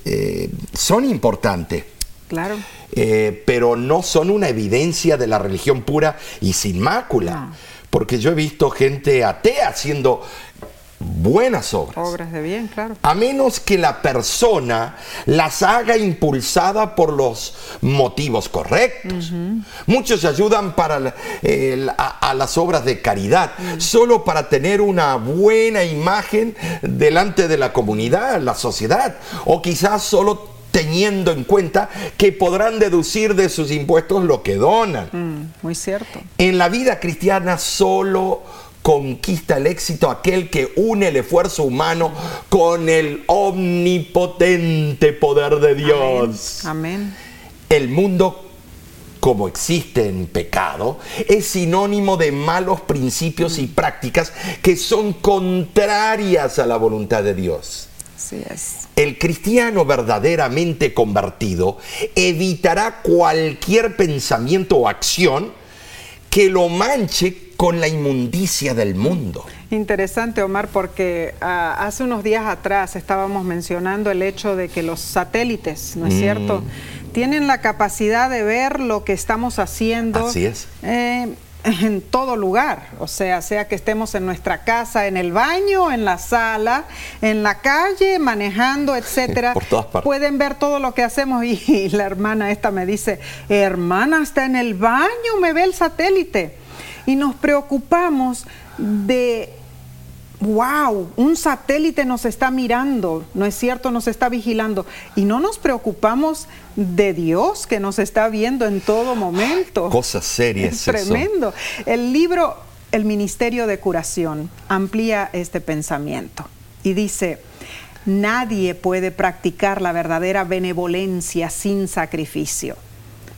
eh, son importantes. Claro. Eh, pero no son una evidencia de la religión pura y sin mácula. Porque yo he visto gente atea haciendo buenas obras. Obras de bien, claro. A menos que la persona las haga impulsada por los motivos correctos. Muchos ayudan para a, a las obras de caridad, solo para tener una buena imagen delante de la comunidad, la sociedad, o quizás solo teniendo en cuenta que podrán deducir de sus impuestos lo que donan. Mm, muy cierto. En la vida cristiana solo conquista el éxito aquel que une el esfuerzo humano con el omnipotente poder de Dios. Amén. El mundo como existe en pecado, es sinónimo de malos principios y prácticas que son contrarias a la voluntad de Dios. Así es. El cristiano verdaderamente convertido evitará cualquier pensamiento o acción que lo manche con la inmundicia del mundo. Interesante, Omar, porque ah, hace unos días atrás estábamos mencionando el hecho de que los satélites, ¿no es cierto?, tienen la capacidad de ver lo que estamos haciendo Así es. eh, en todo lugar, o sea, sea que estemos en nuestra casa, en el baño, en la sala, en la calle, manejando, [LAUGHS] etcétera. Por todas partes. Pueden ver todo lo que hacemos y, y la hermana esta me dice, hermana, está en el baño, me ve el satélite. Y nos preocupamos de, wow, un satélite nos está mirando, ¿no es cierto? Nos está vigilando. Y no nos preocupamos de Dios que nos está viendo en todo momento. Cosas serias. Es eso. tremendo. El libro El Ministerio de Curación amplía este pensamiento y dice, nadie puede practicar la verdadera benevolencia sin sacrificio.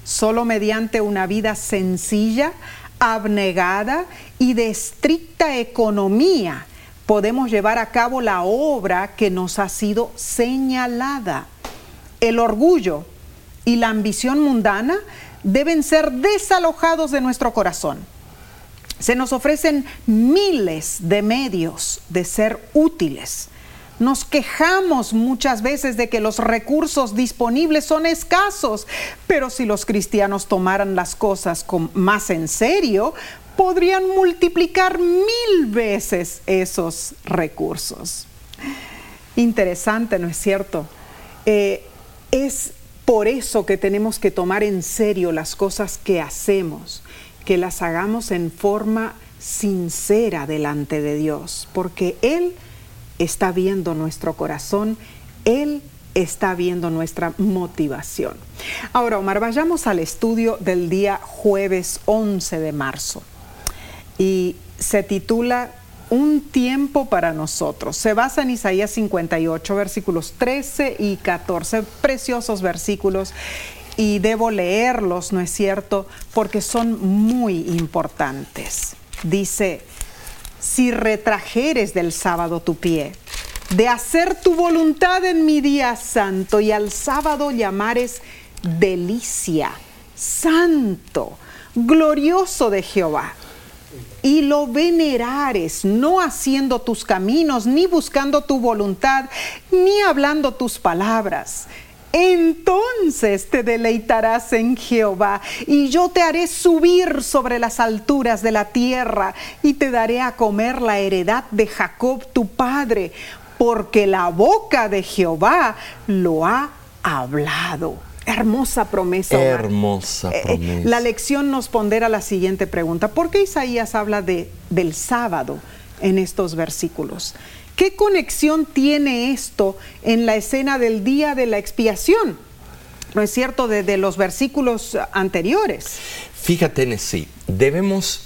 Solo mediante una vida sencilla, abnegada y de estricta economía podemos llevar a cabo la obra que nos ha sido señalada. El orgullo y la ambición mundana deben ser desalojados de nuestro corazón. Se nos ofrecen miles de medios de ser útiles. Nos quejamos muchas veces de que los recursos disponibles son escasos, pero si los cristianos tomaran las cosas con- más en serio, podrían multiplicar mil veces esos recursos. Interesante, ¿no es cierto? Eh, es por eso que tenemos que tomar en serio las cosas que hacemos, que las hagamos en forma sincera delante de Dios, porque Él está viendo nuestro corazón, Él está viendo nuestra motivación. Ahora, Omar, vayamos al estudio del día jueves 11 de marzo y se titula Un tiempo para nosotros. Se basa en Isaías 58, versículos 13 y 14, preciosos versículos. Y debo leerlos, ¿no es cierto? Porque son muy importantes. Dice, si retrajeres del sábado tu pie, de hacer tu voluntad en mi día santo y al sábado llamares delicia, santo, glorioso de Jehová y lo venerares, no haciendo tus caminos, ni buscando tu voluntad, ni hablando tus palabras. Entonces te deleitarás en Jehová, y yo te haré subir sobre las alturas de la tierra, y te daré a comer la heredad de Jacob tu padre, porque la boca de Jehová lo ha hablado. Hermosa promesa. Omar. Hermosa Eh, eh, promesa. la lección nos pondera la siguiente pregunta. ¿Por qué Isaías habla de, del sábado en estos versículos? ¿Qué conexión tiene esto en la escena del día de la expiación? ¿No es cierto? De, de los versículos anteriores. Fíjate sí, debemos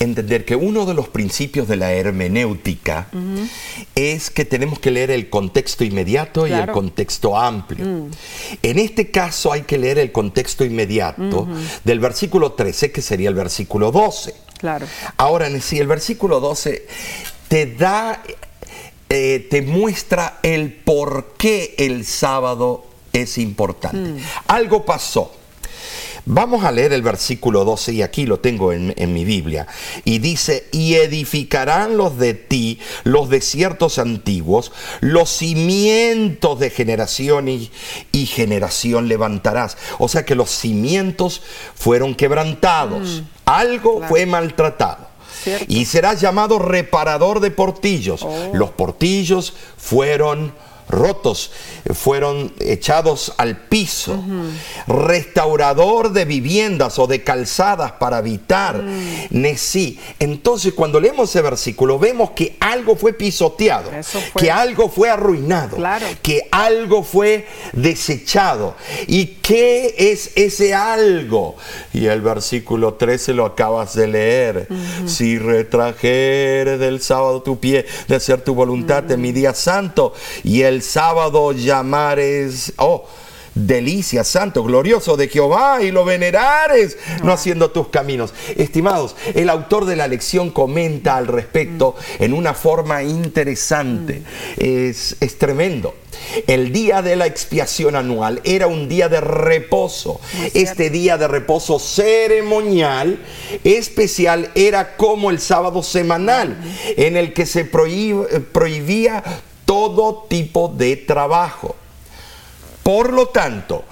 entender que uno de los principios de la hermenéutica es que tenemos que leer el contexto inmediato y el contexto amplio. En este caso hay que leer el contexto inmediato del versículo 13, que sería el versículo 12. Claro. Ahora, sí, el versículo 12 te da, eh, te muestra el por qué el sábado es importante. Algo pasó. Vamos a leer el versículo 12 y aquí lo tengo en, en, mi Biblia. Y dice, y edificarán los de ti los desiertos antiguos, los cimientos de generación y, y generación levantarás. O sea que los cimientos fueron quebrantados, Mm. algo fue maltratado. Cierto. Y serás llamado reparador de portillos. Oh. Los portillos fueron rotos, fueron echados al piso. Restaurador de viviendas o de calzadas para habitar. Nesí. Entonces, cuando leemos ese versículo, vemos que algo fue pisoteado, fue. que algo fue arruinado, Claro. que algo fue desechado. ¿Y qué es ese algo? Y el versículo 13 lo acabas de leer. Si retrajere del sábado tu pie de hacer tu voluntad en mi día santo y el sábado llamares, oh, delicia, santo, glorioso de Jehová y lo venerares, no haciendo tus caminos. Estimados, el autor de la lección comenta al respecto en una forma interesante. Es, es tremendo. El día de la expiación anual era un día de reposo. Este día de reposo ceremonial especial era como el sábado semanal, en el que se prohib- prohibía todo tipo de trabajo. Por lo tanto,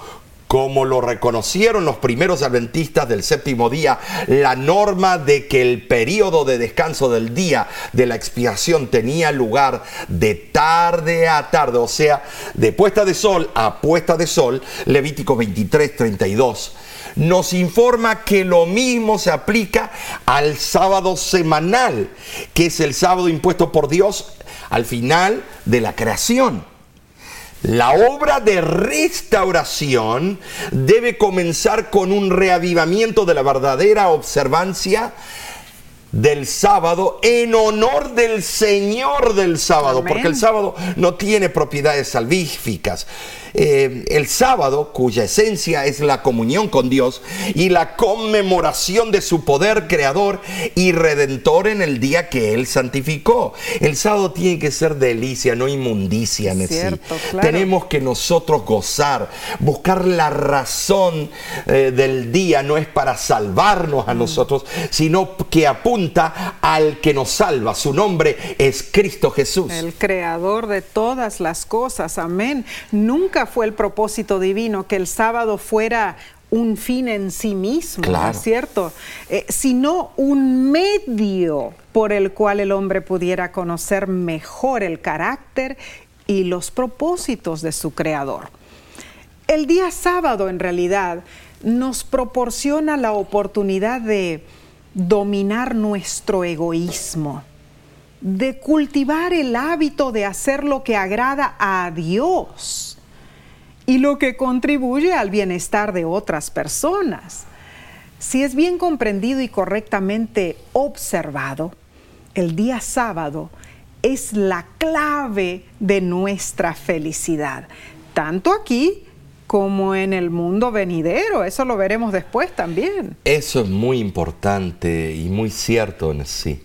como lo reconocieron los primeros adventistas del séptimo día, la norma de que el periodo de descanso del día de la expiación tenía lugar de tarde a tarde, o sea, de puesta de sol a puesta de sol, Levítico 23, 32 nos informa que lo mismo se aplica al sábado semanal, que es el sábado impuesto por Dios al final de la creación. La obra de restauración debe comenzar con un reavivamiento de la verdadera observancia del sábado en honor del Señor del sábado, Amén. porque el sábado no tiene propiedades salvíficas. Eh, el sábado, cuya esencia es la comunión con Dios y la conmemoración de su poder creador y redentor en el día que Él santificó. El sábado tiene que ser delicia, no inmundicia en sí. Cierto, claro. Tenemos que nosotros gozar, buscar la razón eh, del día, no es para salvarnos a Mm. nosotros, sino que apunta al que nos salva. Su nombre es Cristo Jesús. El creador de todas las cosas, amén. Nunca fue el propósito divino que el sábado fuera un fin en sí mismo, ¿no es cierto? Eh, sino un medio por el cual el hombre pudiera conocer mejor el carácter y los propósitos de su creador. El día sábado en realidad nos proporciona la oportunidad de dominar nuestro egoísmo, de cultivar el hábito de hacer lo que agrada a Dios y lo que contribuye al bienestar de otras personas. Si es bien comprendido y correctamente observado, el día sábado es la clave de nuestra felicidad, tanto aquí como en el mundo venidero. Eso lo veremos después también. Eso es muy importante y muy cierto sí.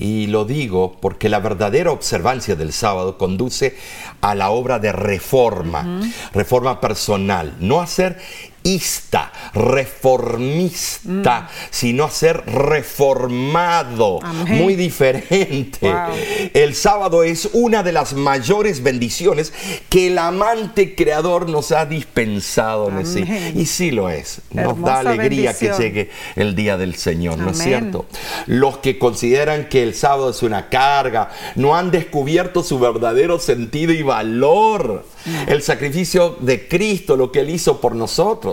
Y lo digo porque la verdadera observancia del sábado conduce a la obra de reforma, reforma personal, no a ser ista, reformista, sino a ser reformado, Amén. muy diferente. Wow. El sábado es una de las mayores bendiciones que el amante creador nos ha dispensado. Amén. Y sí lo es. Nos Hermosa da alegría bendición. que llegue el día del Señor, ¿no es cierto? Los que consideran que el sábado es una carga, no han descubierto su verdadero sentido y valor. El sacrificio de Cristo, lo que Él hizo por nosotros.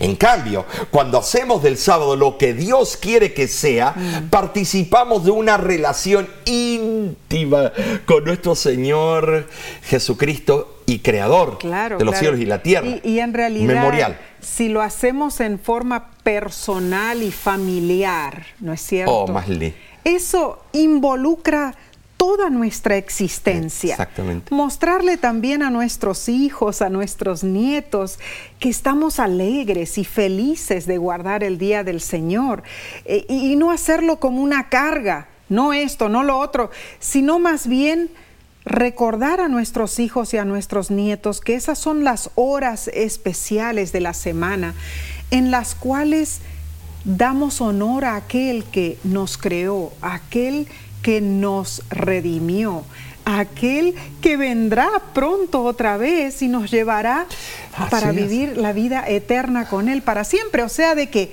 En cambio, cuando hacemos del sábado lo que Dios quiere que sea, Mm. participamos de una relación íntima con nuestro Señor Jesucristo y Creador Claro. de los claro. cielos y la tierra. Y, y en realidad, Memorial. si lo hacemos en forma personal y familiar, ¿no es cierto? Oh, Masli. Eso involucra toda nuestra existencia. Exactamente. Mostrarle también a nuestros hijos, a nuestros nietos, que estamos alegres y felices de guardar el día del Señor Eh, y, y no hacerlo como una carga, no esto, no lo otro, sino más bien recordar a nuestros hijos y a nuestros nietos que esas son las horas especiales de la semana en las cuales damos honor a aquel que nos creó, a aquel que nos redimió, aquel que vendrá pronto otra vez y nos llevará para vivir la vida eterna con él para siempre. O sea, de que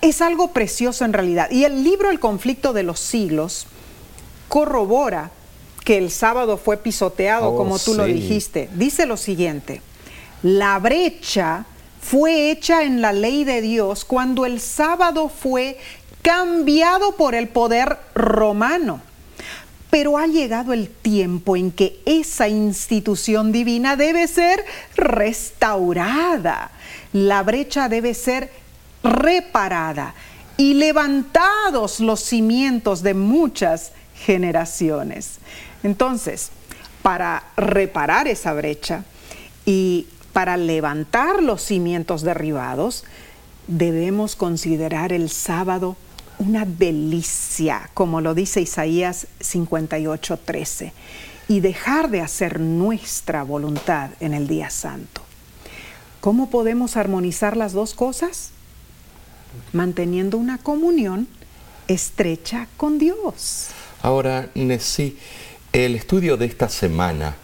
es algo precioso en realidad. Y el libro El conflicto de los siglos corrobora que el sábado fue pisoteado, Oh, como tú lo dijiste. Dice lo siguiente, la brecha fue hecha en la ley de Dios cuando el sábado fue cambiado por el poder romano. Pero ha llegado el tiempo en que esa institución divina debe ser restaurada. La brecha debe ser reparada y levantados los cimientos de muchas generaciones. Entonces, para reparar esa brecha y para levantar los cimientos derribados, debemos considerar el sábado una delicia, como lo dice Isaías 58:13, y dejar de hacer nuestra voluntad en el día santo. ¿Cómo podemos armonizar las dos cosas? Manteniendo una comunión estrecha con Dios. Ahora, Nesí, el estudio de esta semana,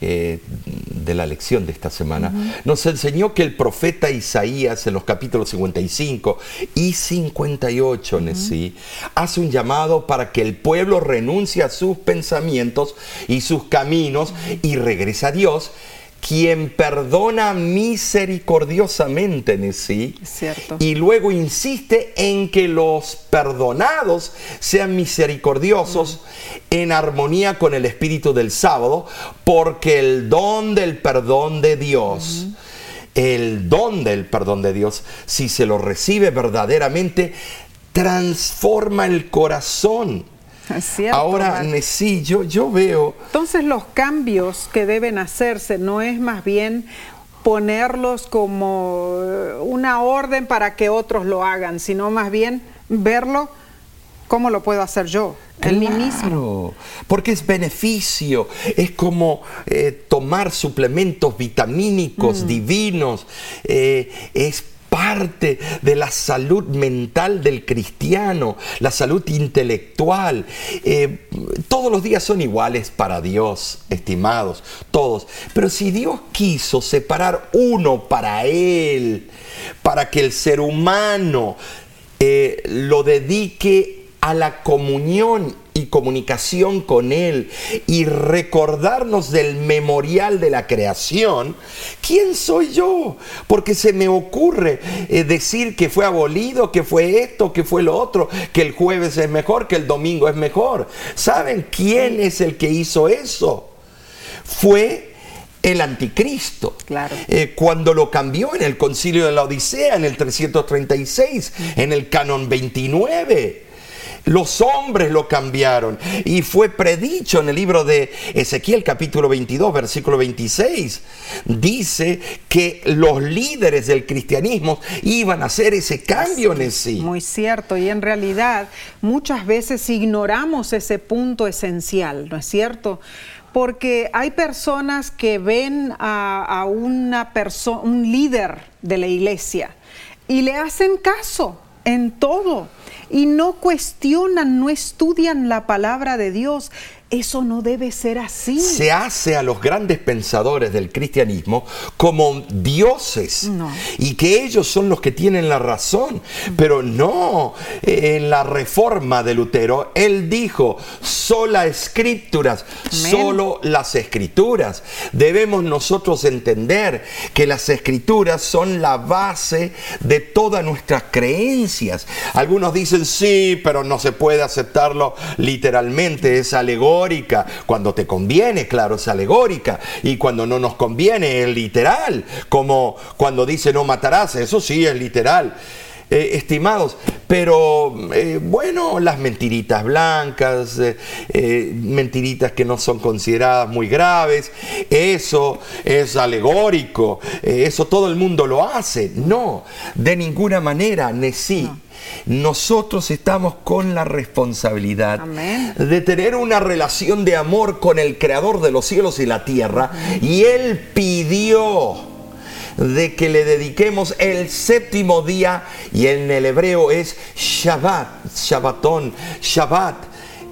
eh, de la lección de esta semana, nos enseñó que el profeta Isaías en los capítulos 55 y 58, Nesí, hace un llamado para que el pueblo renuncie a sus pensamientos y sus caminos y regrese a Dios, quien perdona misericordiosamente, Nesí, Es cierto. y luego insiste en que los perdonados sean misericordiosos en armonía con el espíritu del sábado, porque el don del perdón de Dios, el don del perdón de Dios, si se lo recibe verdaderamente, transforma el corazón. [LAUGHS] Cierto, Ahora, Omar. Nesí, yo, yo veo Entonces los cambios que deben hacerse no es más bien ponerlos como eh, una orden para que otros lo hagan, sino más bien verlo cómo lo puedo hacer yo, en mí mismo. Claro, porque es beneficio, es como eh, tomar suplementos vitamínicos divinos, eh, es parte de la salud mental del cristiano, la salud intelectual. Eh, todos los días son iguales para Dios, estimados, todos. Pero si Dios quiso separar uno para Él, para que el ser humano eh, lo dedique a la comunión y comunicación con Él y recordarnos del memorial de la creación, ¿quién soy yo? Porque se me ocurre eh, decir que fue abolido, que fue esto, que fue lo otro, que el jueves es mejor, que el domingo es mejor. ¿Saben quién es el que hizo eso? Fue el anticristo. Claro. Eh, cuando lo cambió en el concilio de la Odisea, en el 336, en el canon 29. Los hombres lo cambiaron y fue predicho en el libro de Ezequiel capítulo 22 versículo 26. Dice que los líderes del cristianismo iban a hacer ese cambio en sí. Muy cierto, y en realidad muchas veces ignoramos ese punto esencial, ¿no es cierto? Porque hay personas que ven a, a una perso- un líder de la iglesia y le hacen caso en todo y no cuestionan, no estudian la palabra de Dios. Eso no debe ser así. se hace a los grandes pensadores del cristianismo como dioses No. y que ellos son los que tienen la razón. Pero no, en la reforma de Lutero, él dijo, sola escrituras, solo las escrituras. Debemos nosotros entender que las escrituras son la base de todas nuestras creencias. Algunos dicen, sí, pero no se puede aceptarlo literalmente, es Cuando te conviene, claro, es alegórica. Y cuando no nos conviene, es literal. Como cuando dice no matarás, eso sí es literal. Eh, estimados, pero eh, bueno, las mentiritas blancas, eh, mentiritas que no son consideradas muy graves, eso es alegórico, eso todo el mundo lo hace. No, de ninguna manera, Nesí. Nosotros estamos con la responsabilidad Amén. de tener una relación de amor con el creador de los cielos y la tierra. Y Él pidió de que le dediquemos el séptimo día y en el hebreo es Shabbat, Shabbatón, Shabbat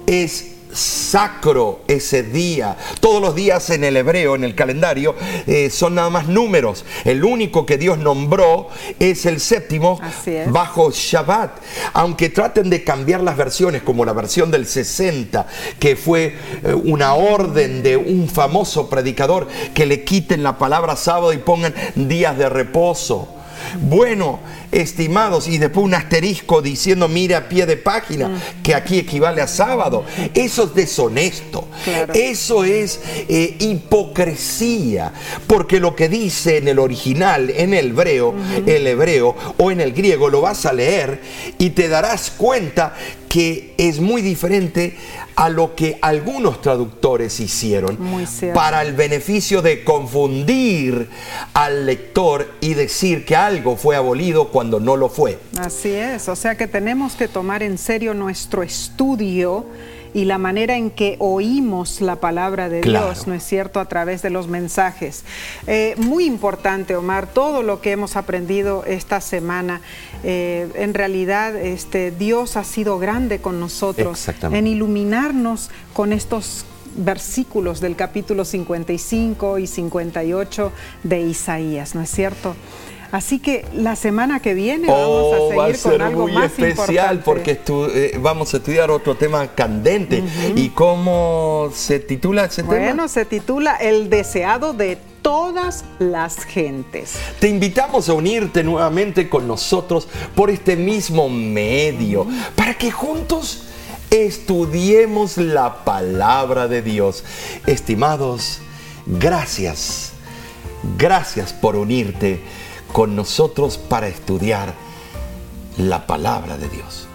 es sacro ese día. Todos los días en el hebreo, en el calendario, eh, son nada más números. El único que Dios nombró es el séptimo bajo Shabbat. Aunque traten de cambiar las versiones, como la versión del 60, que fue eh, una orden de un famoso predicador que le quiten la palabra sábado y pongan días de reposo. Bueno, estimados, y después un asterisco diciendo, mire a pie de página, mm. que aquí equivale a sábado. Eso es deshonesto. Eso es eh, hipocresía. Porque lo que dice en el original, en el hebreo, el hebreo o en el griego, lo vas a leer y te darás cuenta que es muy diferente a lo que algunos traductores hicieron para el beneficio de confundir al lector y decir que algo fue abolido cuando no lo fue. Así es, o sea que tenemos que tomar en serio nuestro estudio y la manera en que oímos la palabra de Dios, ¿no es cierto?, a través de los mensajes. Eh, muy importante, Omar, todo lo que hemos aprendido esta semana, eh, en realidad este, Dios ha sido grande con nosotros en iluminarnos con estos versículos del capítulo 55 y 58 de Isaías, ¿no es cierto? Así que la semana que viene vamos a oh, seguir con algo muy más especial porque eh, vamos a estudiar otro tema candente. ¿Y cómo se titula ese tema? Bueno, se titula El deseado de todas las gentes. Te invitamos a unirte nuevamente con nosotros por este mismo medio, para que juntos estudiemos la palabra de Dios. Estimados, gracias. Gracias por unirte con nosotros para estudiar la palabra de Dios.